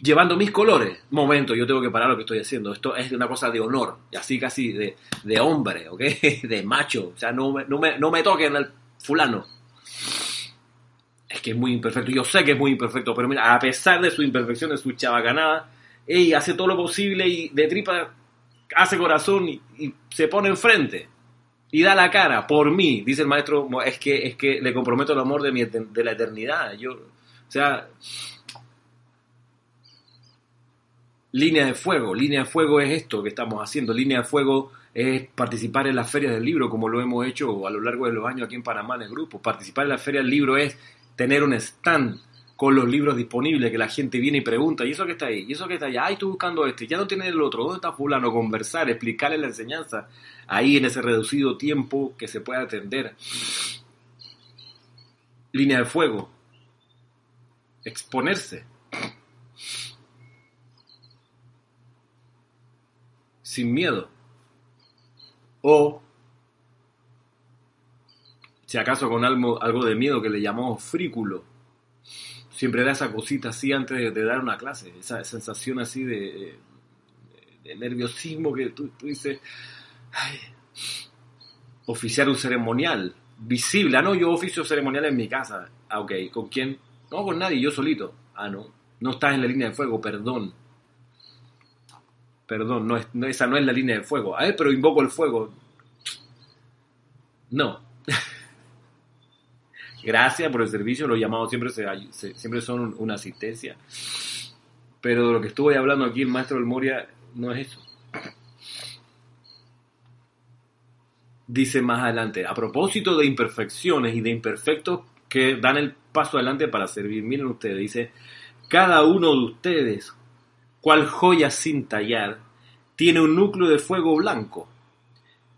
llevando mis colores. Momento, yo tengo que parar lo que estoy haciendo. Esto es una cosa de honor, así casi de, de hombre, ¿ok? De macho. O sea, no me, no no me toquen al fulano. Es que es muy imperfecto. Yo sé que es muy imperfecto, pero mira, a pesar de su imperfección, de su chavacanada, ella hace todo lo posible y de tripa hace corazón y, se pone enfrente y da la cara por mí, dice el maestro, es que, es que le comprometo el amor de, mi, de la eternidad. Yo, o sea, Línea de fuego, línea de fuego es esto que estamos haciendo, línea de fuego es participar en las ferias del libro, como lo hemos hecho a lo largo de los años aquí en Panamá en el grupo. Participar en la feria del libro es tener un stand con los libros disponibles, que la gente viene y pregunta, ¿y eso que está ahí? ¿Y eso que está allá? Ay, estoy buscando este, ya no tiene el otro, ¿dónde está fulano? Conversar, explicarle la enseñanza, ahí en ese reducido tiempo que se puede atender. Línea de fuego, exponerse sin miedo. O, si acaso con algo, algo de miedo que le llamamos frículo, siempre da esa cosita así antes de, dar una clase, esa sensación así de, nerviosismo que tú, dices, oficiar un ceremonial visible. Ah, no, yo oficio ceremonial en mi casa. Ah, ok, ¿con quién? No, con nadie, yo solito. Ah, no, no estás en la línea de fuego, perdón. Perdón, no es, esa no es la línea de fuego. A ver, pero invoco el fuego. No. Gracias por el servicio. Los llamados siempre, siempre son una asistencia. Pero de lo que estuve hablando aquí el maestro del Moria no es eso. Dice más adelante, a propósito de imperfecciones y de imperfectos que dan el paso adelante para servir. Miren ustedes, dice, cada uno de ustedes cual joya sin tallar, tiene un núcleo de fuego blanco,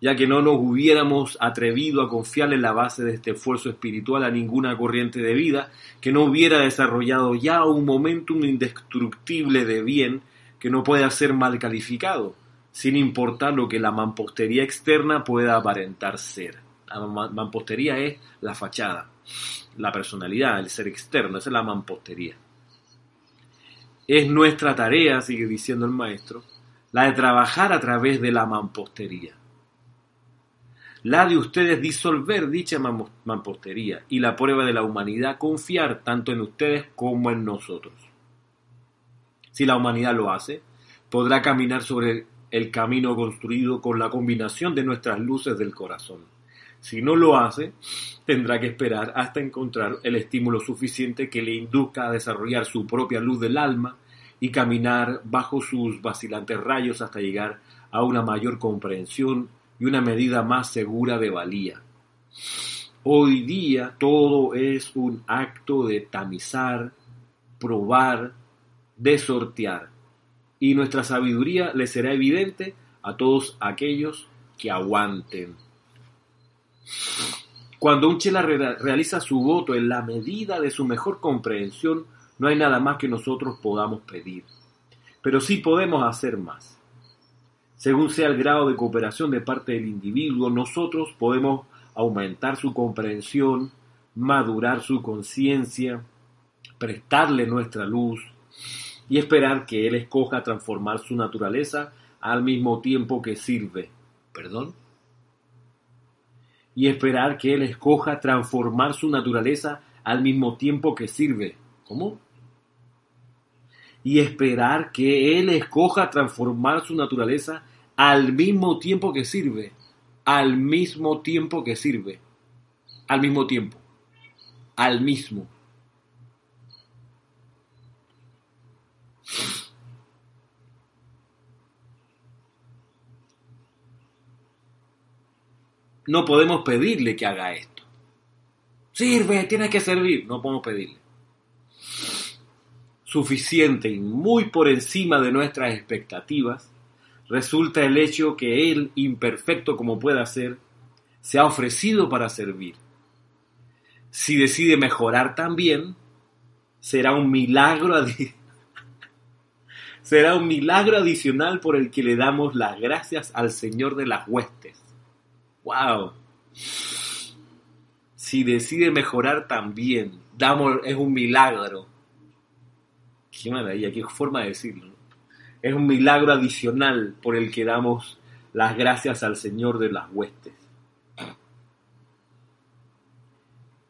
ya que no nos hubiéramos atrevido a confiarle la base de este esfuerzo espiritual a ninguna corriente de vida que no hubiera desarrollado ya un momentum indestructible de bien que no pueda ser mal calificado, sin importar lo que la mampostería externa pueda aparentar ser. La mampostería es la fachada, la personalidad, el ser externo, esa es la mampostería. Es nuestra tarea, sigue diciendo el maestro, la de trabajar a través de la mampostería. La de ustedes disolver dicha mampostería y la prueba de la humanidad confiar tanto en ustedes como en nosotros. Si la humanidad lo hace, podrá caminar sobre el camino construido con la combinación de nuestras luces del corazón. Si no lo hace, tendrá que esperar hasta encontrar el estímulo suficiente que le induzca a desarrollar su propia luz del alma y caminar bajo sus vacilantes rayos hasta llegar a una mayor comprensión y una medida más segura de valía. Hoy día todo es un acto de tamizar, probar, de sortear, y nuestra sabiduría le será evidente a todos aquellos que aguanten. Cuando un chela realiza su voto en la medida de su mejor comprensión, no hay nada más que nosotros podamos pedir. Pero sí podemos hacer más. Según sea el grado de cooperación de parte del individuo, nosotros podemos aumentar su comprensión, madurar su conciencia, prestarle nuestra luz y esperar que Él escoja transformar su naturaleza al mismo tiempo que sirve. ¿Perdón? Y esperar que Él escoja transformar su naturaleza al mismo tiempo que sirve. ¿Cómo? y esperar que Él escoja transformar su naturaleza al mismo tiempo que sirve, al mismo tiempo que sirve, al mismo tiempo, al mismo. No podemos pedirle que haga esto. Sirve, tiene que servir. No podemos pedirle suficiente y muy por encima de nuestras expectativas, resulta el hecho que Él, imperfecto como pueda ser, se ha ofrecido para servir. Si decide mejorar también, será un milagro será un milagro adicional por el que le damos las gracias al Señor de las huestes. ¡Wow! si decide mejorar también, damos, es un milagro. Qué maravilla, qué forma de decirlo. Es un milagro adicional por el que damos las gracias al Señor de las huestes.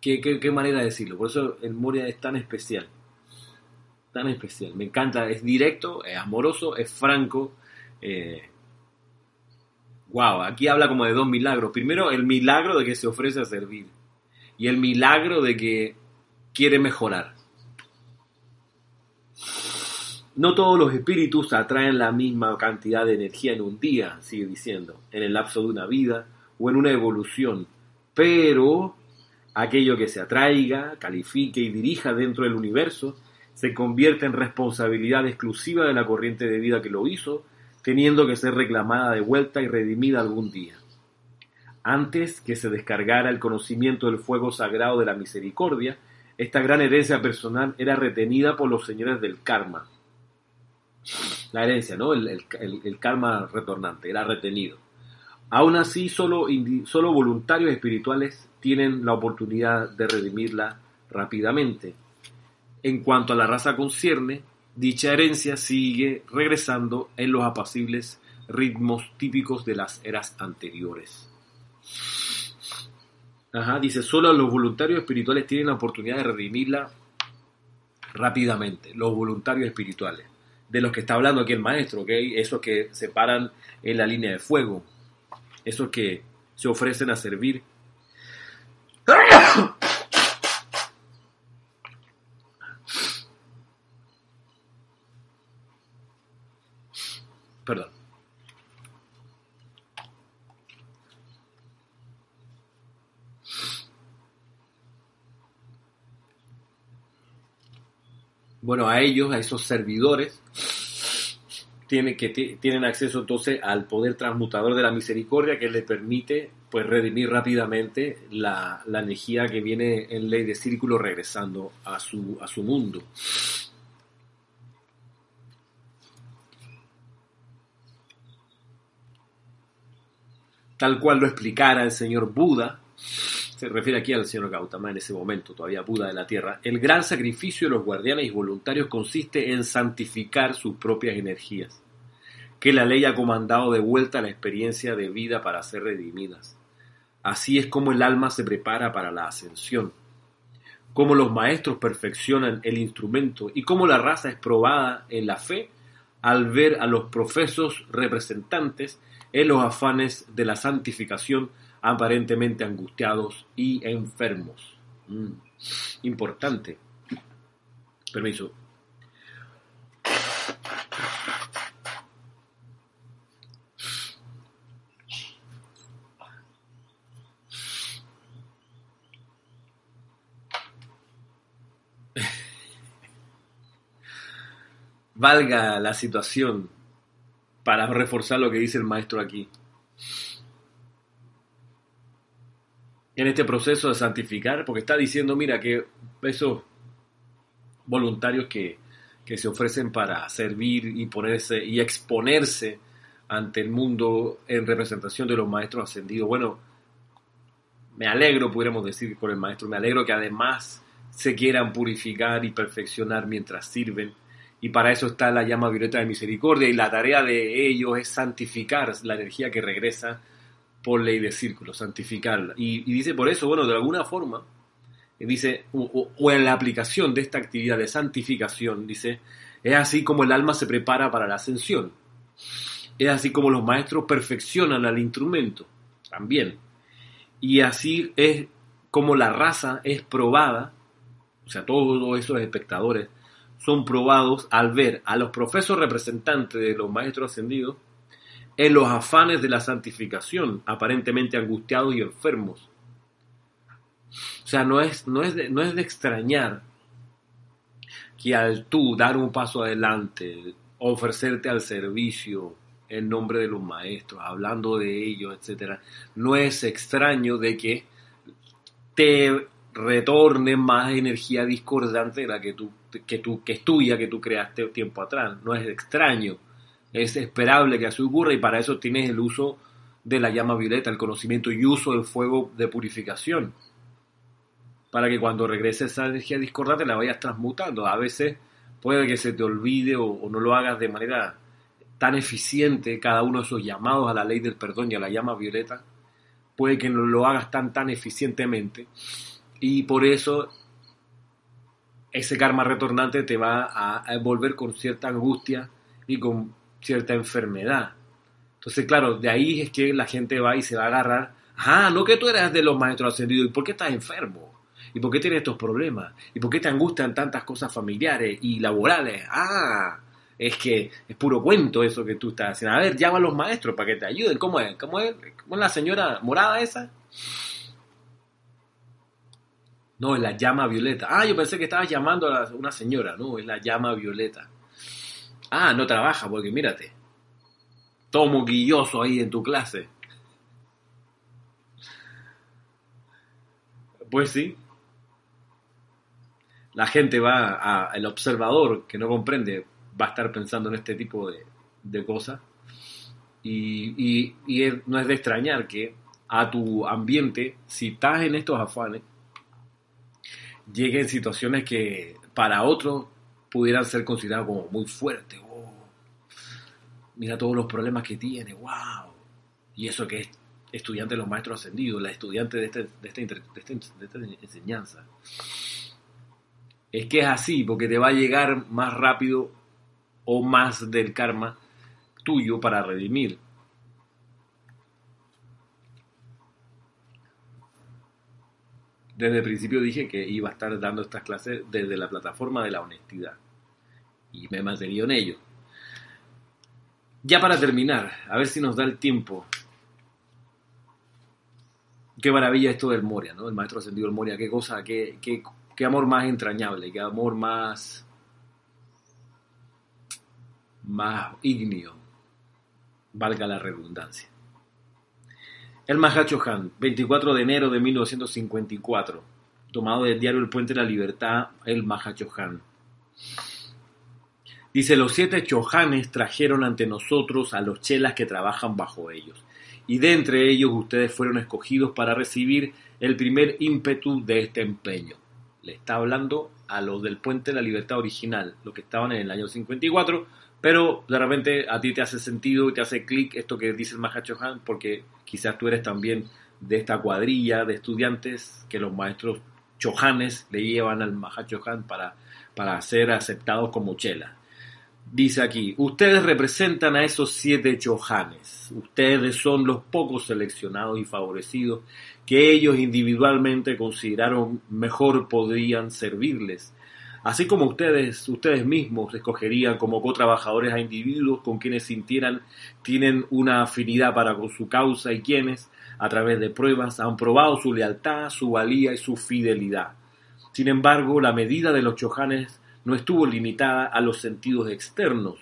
Qué, qué, manera de decirlo. Por eso el Moria es tan especial. Tan especial. Me encanta. Es directo, es amoroso, es franco. Eh, wow, aquí habla como de dos milagros. Primero, el milagro de que se ofrece a servir. Y el milagro de que quiere mejorar. No todos los espíritus atraen la misma cantidad de energía en un día, sigue diciendo, en el lapso de una vida o en una evolución. Pero aquello que se atraiga, califique y dirija dentro del universo se convierte en responsabilidad exclusiva de la corriente de vida que lo hizo, teniendo que ser reclamada de vuelta y redimida algún día. Antes que se descargara el conocimiento del fuego sagrado de la misericordia, esta gran herencia personal era retenida por los señores del karma. La herencia, ¿no? El, karma retornante, era retenido. Aún así, solo, voluntarios espirituales tienen la oportunidad de redimirla rápidamente. En cuanto a la raza concierne, dicha herencia sigue regresando en los apacibles ritmos típicos de las eras anteriores. Ajá, dice, solo los voluntarios espirituales tienen la oportunidad de redimirla rápidamente, los voluntarios espirituales, de los que está hablando aquí el maestro, ¿ok? Esos que se paran en la línea de fuego, esos que se ofrecen a servir Perdón. Bueno, a ellos, a esos servidores, tienen, que tienen acceso entonces al poder transmutador de la misericordia que les permite pues redimir rápidamente la, la, energía que viene en ley de círculo regresando a su, a su mundo. Tal cual lo explicara el señor Buda, se refiere aquí al señor Gautama en ese momento, todavía Buda de la Tierra, el gran sacrificio de los guardianes y voluntarios consiste en santificar sus propias energías, que la ley ha comandado de vuelta a la experiencia de vida para ser redimidas. Así es como el alma se prepara para la ascensión, cómo los maestros perfeccionan el instrumento y cómo la raza es probada en la fe al ver a los profesos representantes en los afanes de la santificación aparentemente angustiados y enfermos. Mm, importante. Permiso. valga la situación para reforzar lo que dice el maestro aquí. En este proceso de santificar, porque está diciendo, mira, que esos voluntarios que, que se ofrecen para servir y ponerse y exponerse ante el mundo en representación de los maestros ascendidos. Bueno, me alegro, pudiéramos decir con el maestro, me alegro que además se quieran purificar y perfeccionar mientras sirven y para eso está la llama violeta de misericordia y la tarea de ellos es santificar la energía que regresa por ley de círculo, santificarla. Y, dice por eso, bueno, de alguna forma, dice, o, en la aplicación de esta actividad de santificación, dice, es así como el alma se prepara para la ascensión. Es así como los maestros perfeccionan al instrumento, también. Y así es como la raza es probada, o sea, todos esos espectadores, son probados al ver a los profesos representantes de los maestros ascendidos en los afanes de la santificación, aparentemente angustiados y enfermos. O sea, no es, no es, de, no es de extrañar que al tú dar un paso adelante, ofrecerte al servicio en nombre de los maestros, hablando de ellos, etc., no es extraño de que te retorne más energía discordante de la que tú, que tú, que es tuya, que tú creaste tiempo atrás. No es extraño, es esperable que así ocurra y para eso tienes el uso de la llama violeta, el conocimiento y uso del fuego de purificación. para que cuando regrese esa energía discordante la vayas transmutando. A veces puede que se te olvide o, no lo hagas de manera tan eficiente cada uno de esos llamados a la ley del perdón y a la llama violeta, puede que no lo hagas tan tan eficientemente y por eso ese karma retornante te va a, envolver con cierta angustia y con cierta enfermedad. Entonces, claro, de ahí es que la gente va y se va a agarrar. Ah, no que tú eras de los maestros ascendidos. ¿Y por qué estás enfermo? ¿Y por qué tienes estos problemas? ¿Y por qué te angustian tantas cosas familiares y laborales? Ah, es que es puro cuento eso que tú estás haciendo. A ver, llama a los maestros para que te ayuden. ¿Cómo es? ¿Cómo es? ¿Cómo es la señora morada esa? No, es la llama violeta. Ah, yo pensé que estabas llamando a una señora. No, es la llama violeta. Ah, no trabaja porque mírate. Todo moquilloso ahí en tu clase. Pues sí. La gente va el observador que no comprende va a estar pensando en este tipo de, cosas. Y, no es de extrañar que a tu ambiente, si estás en estos afanes, lleguen situaciones que para otros pudieran ser consideradas como muy fuertes. Oh, mira todos los problemas que tiene, wow. Y eso que es estudiante de los maestros ascendidos, la estudiante de, este, de, este, de, esta enseñanza. Es que es así, porque te va a llegar más rápido o más del karma tuyo para redimir. Desde el principio dije que iba a estar dando estas clases desde la plataforma de la honestidad. Y me mantenido en ello. Ya para terminar, a ver si nos da el tiempo. Qué maravilla esto del Moria, ¿no? El maestro ascendido del Moria, qué cosa, qué, qué, qué amor más entrañable, qué amor más más ígneo, valga la redundancia. El Mahachohan, 24 de enero de 1954, tomado del diario El Puente de la Libertad, el Mahachohan. Dice, los siete chohanes trajeron ante nosotros a los chelas que trabajan bajo ellos, y de entre ellos ustedes fueron escogidos para recibir el primer ímpetu de este empeño. Le está hablando a los del Puente de la Libertad original, los que estaban en el año 54, pero de repente a ti te hace sentido y te hace clic esto que dice el Mahachohan, porque quizás tú eres también de esta cuadrilla de estudiantes que los maestros chohanes le llevan al Mahachohan para, para ser aceptados como chela. Dice aquí, ustedes representan a esos siete chohanes. Ustedes son los pocos seleccionados y favorecidos que ellos individualmente consideraron mejor podrían servirles Así como ustedes, ustedes mismos escogerían como co-trabajadores a individuos con quienes sintieran tienen una afinidad para con su causa y quienes, a través de pruebas, han probado su lealtad, su valía y su fidelidad. Sin embargo, la medida de los chojanes no estuvo limitada a los sentidos externos.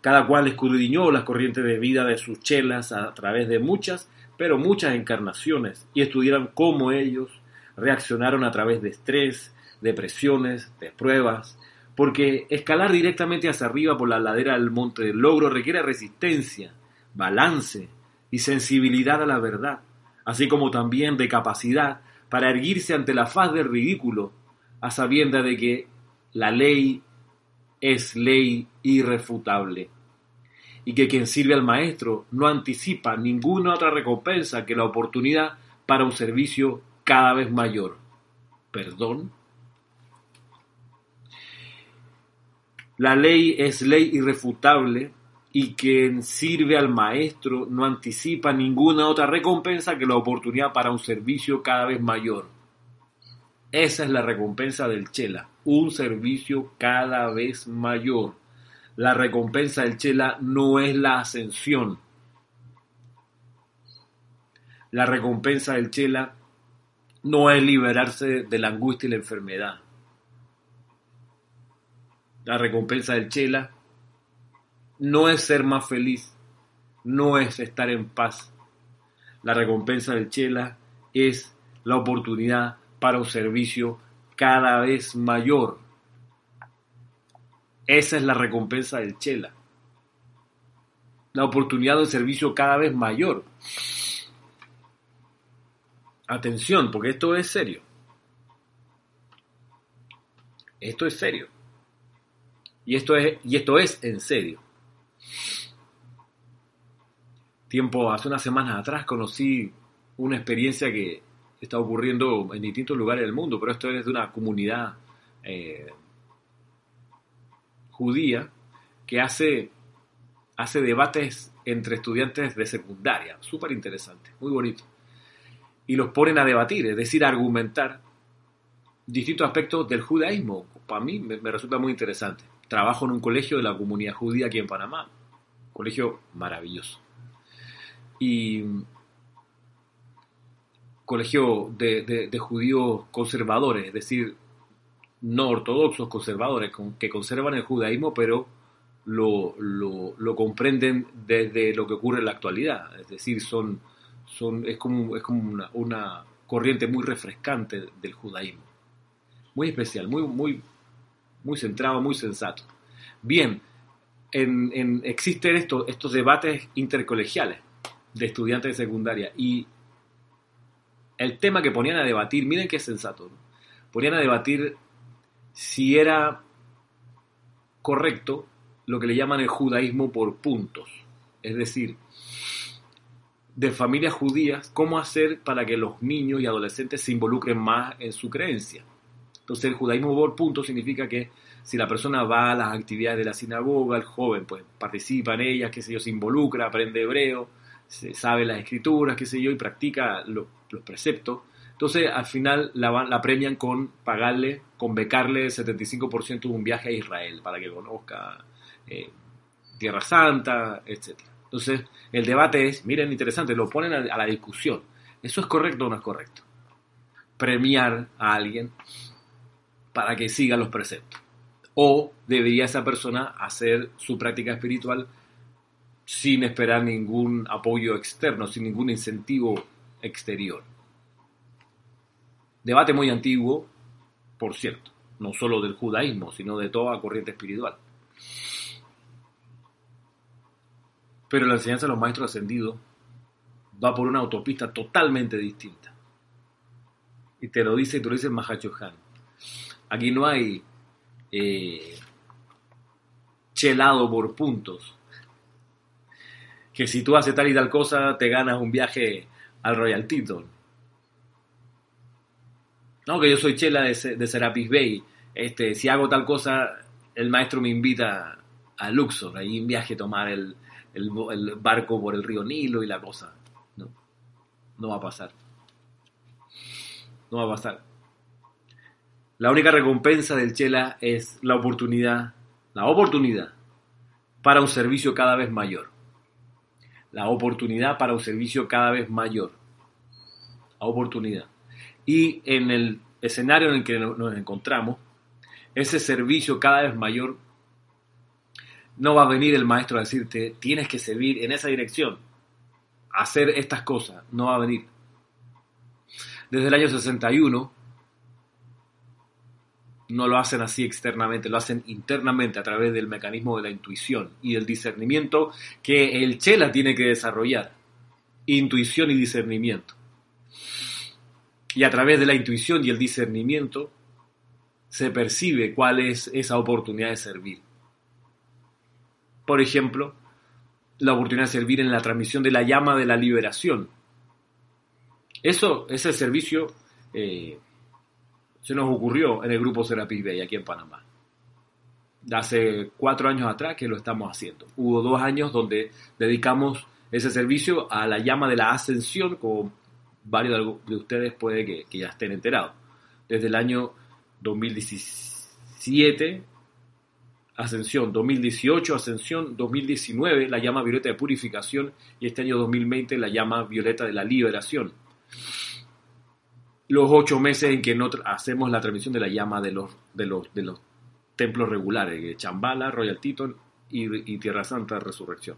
Cada cual escudriñó las corrientes de vida de sus chelas a través de muchas, pero muchas encarnaciones y estudiaron cómo ellos reaccionaron a través de estrés, de presiones, de pruebas, porque escalar directamente hacia arriba por la ladera del monte del logro requiere resistencia, balance y sensibilidad a la verdad, así como también de capacidad para erguirse ante la faz del ridículo, a sabienda de que la ley es ley irrefutable, y que quien sirve al maestro no anticipa ninguna otra recompensa que la oportunidad para un servicio cada vez mayor. Perdón La ley es ley irrefutable y quien sirve al maestro no anticipa ninguna otra recompensa que la oportunidad para un servicio cada vez mayor. Esa es la recompensa del Chela, un servicio cada vez mayor. La recompensa del Chela no es la ascensión. La recompensa del Chela no es liberarse de la angustia y la enfermedad. La recompensa del Chela no es ser más feliz, no es estar en paz. La recompensa del Chela es la oportunidad para un servicio cada vez mayor. Esa es la recompensa del Chela. La oportunidad de servicio cada vez mayor. Atención, porque esto es serio. Esto es serio. Y esto es, y esto es en serio. Tiempo, hace unas semanas atrás conocí una experiencia que está ocurriendo en distintos lugares del mundo, pero esto es de una comunidad eh, judía que hace, hace debates entre estudiantes de secundaria, súper interesante, muy bonito. Y los ponen a debatir, es decir, argumentar distintos aspectos del judaísmo. Para mí me resulta muy interesante. Trabajo en un colegio de la comunidad judía aquí en Panamá, colegio maravilloso. Y colegio de, judíos conservadores, es decir, no ortodoxos conservadores, que conservan el judaísmo, pero lo, comprenden desde lo que ocurre en la actualidad. Es decir, son, es como, es como una, corriente muy refrescante del judaísmo. Muy especial, muy, muy, muy centrado, muy sensato. Bien, en, existen estos, debates intercolegiales de estudiantes de secundaria y el tema que ponían a debatir, miren qué sensato, ponían a debatir si era correcto lo que le llaman el judaísmo por puntos. Es decir, de familias judías, cómo hacer para que los niños y adolescentes se involucren más en su creencia. Entonces el judaísmo por puntos significa que si la persona va a las actividades de la sinagoga, el joven pues participa en ellas, qué sé yo, se involucra, aprende hebreo, se sabe las escrituras, qué sé yo, y practica los preceptos. Entonces, al final la, premian con pagarle, con becarle el 75% de un viaje a Israel para que conozca eh, Tierra Santa, etc. Entonces, el debate es, miren, interesante, lo ponen a la discusión. ¿Eso es correcto o no es correcto? Premiar a alguien para que siga los preceptos. O debería esa persona hacer su práctica espiritual sin esperar ningún apoyo externo, sin ningún incentivo exterior. Debate muy antiguo, por cierto, no solo del judaísmo, sino de toda corriente espiritual. Pero la enseñanza de los maestros ascendidos va por una autopista totalmente distinta. Y te lo dice, te lo dice el Aquí no hay eh, chelado por puntos que si tú haces tal y tal cosa te ganas un viaje al Royal Teton. No, que yo soy chela de, Serapis Bay. Este, si hago tal cosa, el maestro me invita a Luxor, ahí un viaje, tomar el, el, barco por el río Nilo y la cosa. No, no va a pasar. No va a pasar. La única recompensa del Chela es la oportunidad, la oportunidad para un servicio cada vez mayor la oportunidad para un servicio cada vez mayor. La oportunidad. Y en el escenario en el que nos encontramos, ese servicio cada vez mayor, no va a venir el maestro a decirte, tienes que servir en esa dirección, hacer estas cosas, no va a venir. Desde el año 61, no lo hacen así externamente, lo hacen internamente a través del mecanismo de la intuición y del discernimiento que el Chela tiene que desarrollar. Intuición y discernimiento. Y a través de la intuición y el discernimiento se percibe cuál es esa oportunidad de servir. Por ejemplo, la oportunidad de servir en la transmisión de la llama de la liberación. Eso es el servicio eh, se nos ocurrió en el grupo Serapis Bay aquí en Panamá. Hace cuatro años atrás que lo estamos haciendo. Hubo dos años donde dedicamos ese servicio a la llama de la ascensión, como varios de ustedes puede que, ya estén enterados. Desde el año 2017, ascensión, 2018, ascensión, 2019, la llama violeta de purificación y este año 2020, la llama violeta de la liberación los ocho meses en que no hacemos la transmisión de la llama de los, de los, de los templos regulares, Chambala, Royal Teton y, Tierra Santa Resurrección.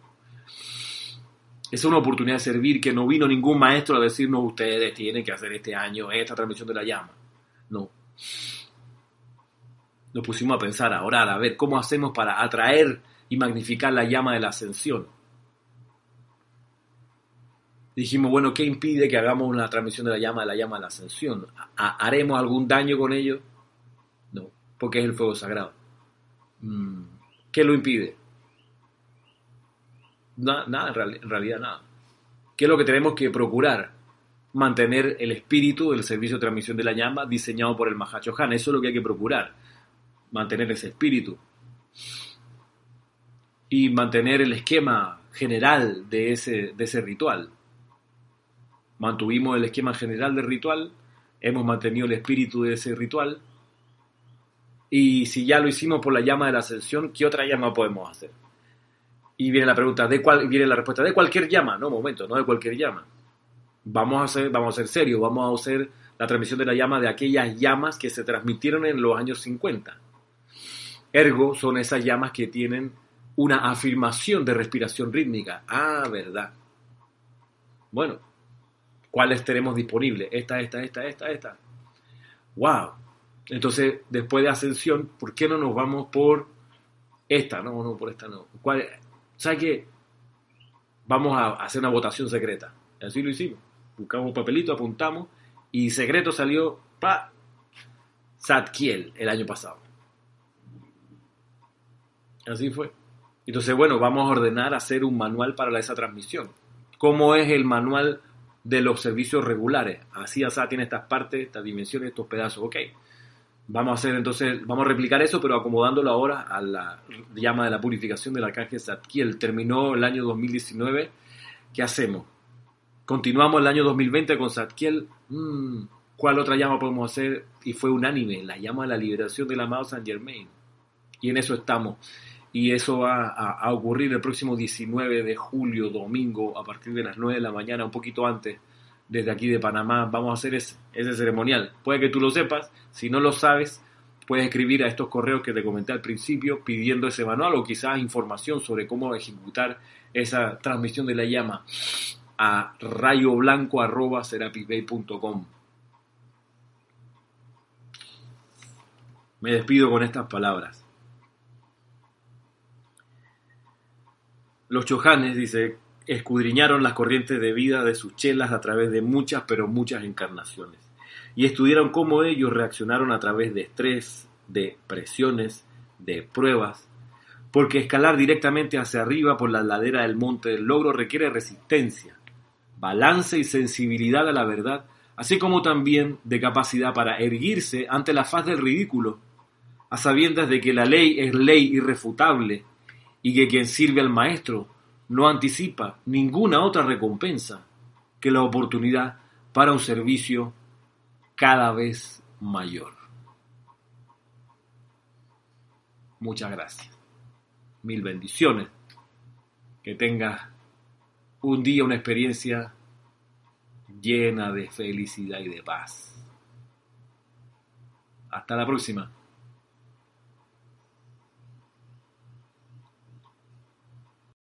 Es una oportunidad de servir que no vino ningún maestro a decirnos ustedes tienen que hacer este año esta transmisión de la llama. No. Nos pusimos a pensar, a orar, a ver cómo hacemos para atraer y magnificar la llama de la ascensión dijimos, bueno, ¿qué impide que hagamos una transmisión de la llama de la llama de la ascensión? ¿Haremos algún daño con ello? No. porque es el fuego sagrado. Mm, ¿Qué lo impide? nada, en, realidad nada. ¿Qué es lo que tenemos que procurar? Mantener el espíritu del servicio de transmisión de la llama diseñado por el Mahacho. Eso es lo que hay que procurar. Mantener ese espíritu. Y mantener el esquema general de ese, de ese ritual. Mantuvimos el esquema general del ritual, hemos mantenido el espíritu de ese ritual, y si ya lo hicimos por la llama de la ascensión, ¿qué otra llama podemos hacer? Y viene la pregunta, ¿de cuál? Viene la respuesta, de cualquier llama, no, momento, no de cualquier llama. Vamos a hacer, vamos a ser serios, vamos a hacer la transmisión de la llama de aquellas llamas que se transmitieron en los años 50. Ergo son esas llamas que tienen una afirmación de respiración rítmica. Ah, verdad. Bueno, ¿cuáles tenemos disponibles? Esta, esta, esta, esta, esta. ¡Wow! Entonces, después de ascensión, ¿por qué no nos vamos por esta? No, no, por esta no. ¿Cuál? ¿Sabes qué? Vamos a hacer una votación secreta. Así lo hicimos. Buscamos un papelito, apuntamos y secreto salió para Zadkiel el año pasado. Así fue. Entonces, bueno, vamos a ordenar hacer un manual para esa transmisión. ¿Cómo es el manual de los servicios regulares? Así, así, tiene estas partes, estas dimensiones, estos pedazos. Ok. Vamos a hacer entonces, vamos a replicar eso, pero acomodándolo ahora a la llama de la purificación del arcángel Zadkiel. Terminó el año 2019. ¿Qué hacemos? Continuamos el año 2020 con Zadkiel. Mm, ¿Cuál otra llama podemos hacer? Y fue unánime, la llama de la liberación del amado Saint Germain. Y en eso estamos. Y eso va a, ocurrir el próximo 19 de julio, domingo, a partir de las 9 de la mañana, un poquito antes desde aquí de Panamá, vamos a hacer ese, ceremonial. Puede que tú lo sepas, si no lo sabes, puedes escribir a estos correos que te comenté al principio pidiendo ese manual o quizás información sobre cómo ejecutar esa transmisión de la llama a rayoblanco.com. Me despido con estas palabras. Los chojanes, dice, escudriñaron las corrientes de vida de sus chelas a través de muchas, pero muchas encarnaciones, y estudiaron cómo ellos reaccionaron a través de estrés, de presiones, de pruebas, porque escalar directamente hacia arriba por la ladera del monte del logro requiere resistencia, balance y sensibilidad a la verdad, así como también de capacidad para erguirse ante la faz del ridículo, a sabiendas de que la ley es ley irrefutable y que quien sirve al maestro no anticipa ninguna otra recompensa que la oportunidad para un servicio cada vez mayor. Muchas gracias. Mil bendiciones. Que tengas un día, una experiencia llena de felicidad y de paz. Hasta la próxima.